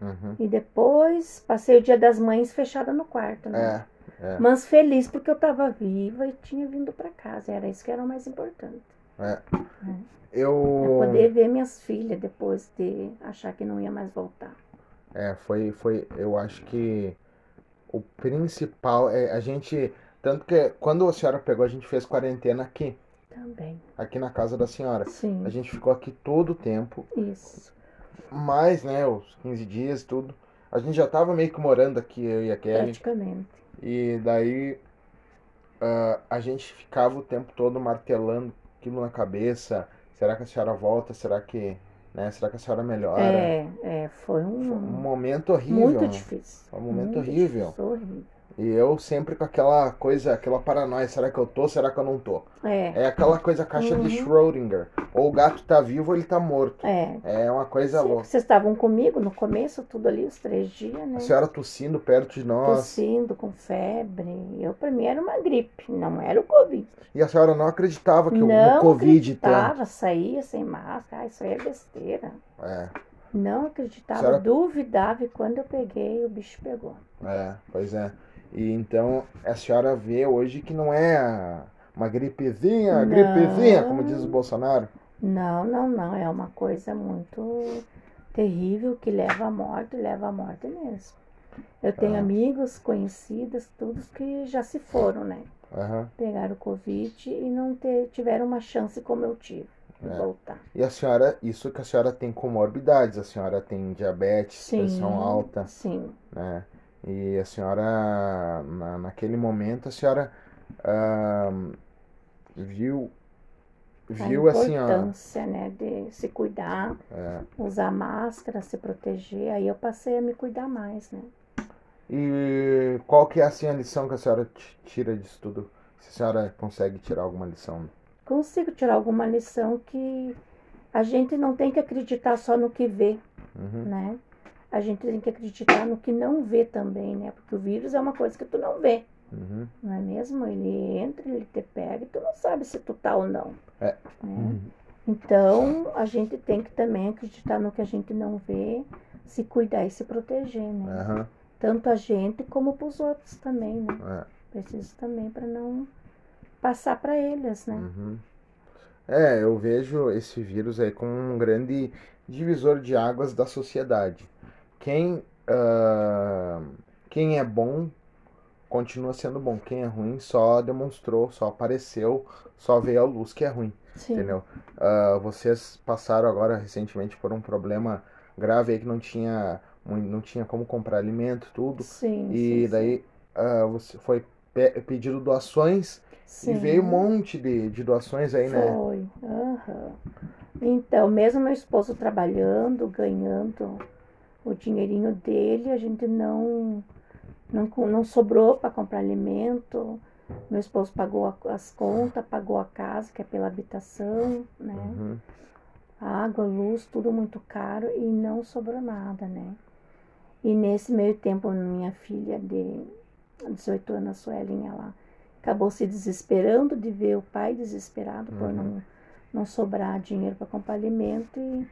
Uhum. E depois passei o dia das mães fechada no quarto, né? É, é. Mas feliz porque eu estava viva e tinha vindo para casa, era isso que era o mais importante. Eu. É poder ver minhas filhas depois de achar que não ia mais voltar. É, foi, foi. Eu acho que o principal é a gente. Tanto que quando a senhora pegou, a gente fez quarentena aqui, Também. aqui na casa da senhora. Sim, A gente ficou aqui todo o tempo, isso. mais, né, os 15 dias, tudo. A gente já tava meio que morando aqui, eu e a Kelly. Praticamente. E daí ah, a gente ficava o tempo todo martelando aquilo na cabeça. Será que a senhora volta? Será que, né? Será que a senhora melhora? É, é, foi Foi um um momento horrível. muito difícil. Foi um momento horrível. difícil, horrível. E eu sempre com aquela coisa, aquela paranoia, será que eu tô, será que eu não tô? É, É aquela coisa caixa de Uhum. Schrödinger. Ou o gato tá vivo ou ele tá morto. é. É uma coisa Sim, louca. Vocês estavam comigo no começo, tudo ali, os três dias, né? A senhora tossindo perto de nós. Tossindo, com febre. Eu, pra mim, era uma gripe, não era o Covid. E a senhora não acreditava que o não no Covid tanto. acreditava, saía sem máscara. Ah, isso aí é besteira. É, Não acreditava, Senhora- duvidava. E quando eu peguei, o bicho pegou. é, pois é. E então a senhora vê hoje que não é uma gripezinha, Não. gripezinha, como diz o Bolsonaro. Não, não, não. É uma coisa muito terrível que leva à morte, leva à morte mesmo. Eu tenho Ah. amigos, conhecidas, todos que já se foram, né? Aham. Pegaram o Covid e não ter, tiveram uma chance como eu tive de É. voltar. E a senhora, isso que a senhora tem comorbidades, a senhora tem diabetes, pressão alta, Sim, né? E a senhora, na, naquele momento, a senhora ahn, viu, viu a assim, ó, importância, né, de se cuidar, é, usar máscara, se proteger. Aí eu passei a me cuidar mais, né? e qual que é assim a lição que a senhora tira disso tudo? Se a senhora consegue tirar alguma lição? Consigo tirar alguma lição que a gente não tem que acreditar só no que vê, Uhum, né? A gente tem que acreditar no que não vê também, né? Porque o vírus é uma coisa que tu não vê, uhum, não é mesmo? Ele entra, ele te pega e tu não sabe se tu tá ou não. É. né? uhum. Então, a gente tem que também acreditar no que a gente não vê, se cuidar e se proteger, né? Aham, Tanto a gente como pros outros também, né? é. Preciso também para não passar para eles, né? Uhum. É, eu vejo esse vírus aí como um grande divisor de águas da sociedade. Quem, ah, quem é bom continua sendo bom. Quem é ruim só demonstrou, só apareceu, só veio à luz que é ruim, Sim. entendeu? Ah, vocês passaram agora recentemente por um problema grave aí que não tinha, não tinha como comprar alimento, tudo. Sim, E sim, daí ah, você foi pe- pedido doações sim. e veio um monte de, de doações aí, né? Foi. aham. Então, mesmo meu esposo trabalhando, ganhando o dinheirinho dele, a gente não não, não sobrou para comprar alimento. Meu esposo pagou as contas, pagou a casa, que é pela habitação, né? Uhum. Água, luz, tudo muito caro e não sobrou nada, né? E nesse meio tempo, minha filha de 18 anos, a Suelen, ela acabou se desesperando de ver o pai desesperado uhum. por não, não sobrar dinheiro para comprar alimento e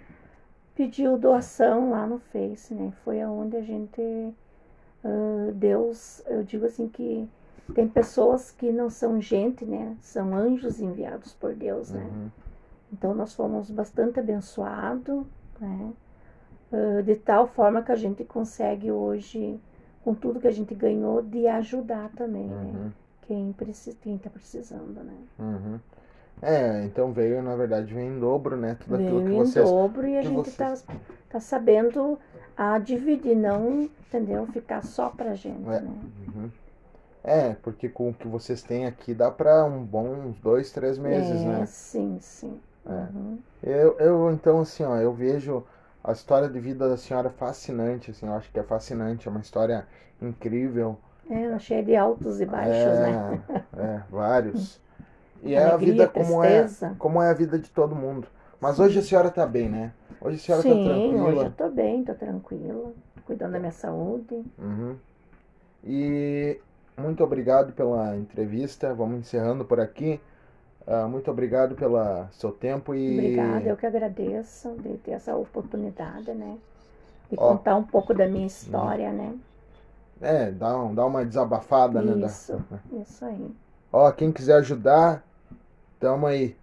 pediu doação lá no Face, né? Foi aonde a gente, uh, Deus, eu digo assim que tem pessoas que não são gente, né? São anjos enviados por Deus, né? Uhum. Então nós fomos bastante abençoados, né? Uh, de tal forma que a gente consegue hoje, com tudo que a gente ganhou, de ajudar também, né? uhum. né? Quem está tá precisando, né? Uhum. É, então veio, na verdade, vem em dobro, né? Tudo veio aquilo que em vocês, dobro e a gente está vocês... tá sabendo a dividir, não, entendeu? Ficar só pra gente, é. né? Uhum. É, porque com o que vocês têm aqui dá para um bom uns dois, três meses, é, né? Sim, sim. É. Uhum. Eu, eu, então, assim, ó, eu vejo a história de vida da senhora fascinante, assim, eu acho que é fascinante, é uma história incrível. É, ela cheia de altos e baixos, é, né? É, vários. (laughs) E Alegria, é a vida como é, como é a vida de todo mundo. Mas Sim. hoje a senhora está bem, né? Hoje a senhora está tranquila. Hoje eu estou bem, estou tranquila, cuidando da minha saúde. Uhum. E muito obrigado pela entrevista. Vamos encerrando por aqui. Uh, muito obrigado pelo seu tempo e. Obrigada, eu que agradeço de ter essa oportunidade, né? De Ó, contar um pouco da minha história, né? É, dá, um, dá uma desabafada, isso, né? Isso, isso aí. Ó, quem quiser ajudar, tamo aí.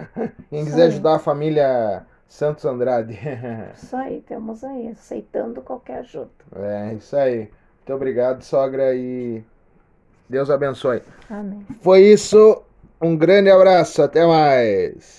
(laughs) quem quiser aí. ajudar a família Santos Andrade. (laughs) isso aí, temos aí, aceitando qualquer ajuda. É, isso aí. Muito obrigado, sogra, e Deus abençoe. Amém. Foi isso. Um grande abraço. Até mais.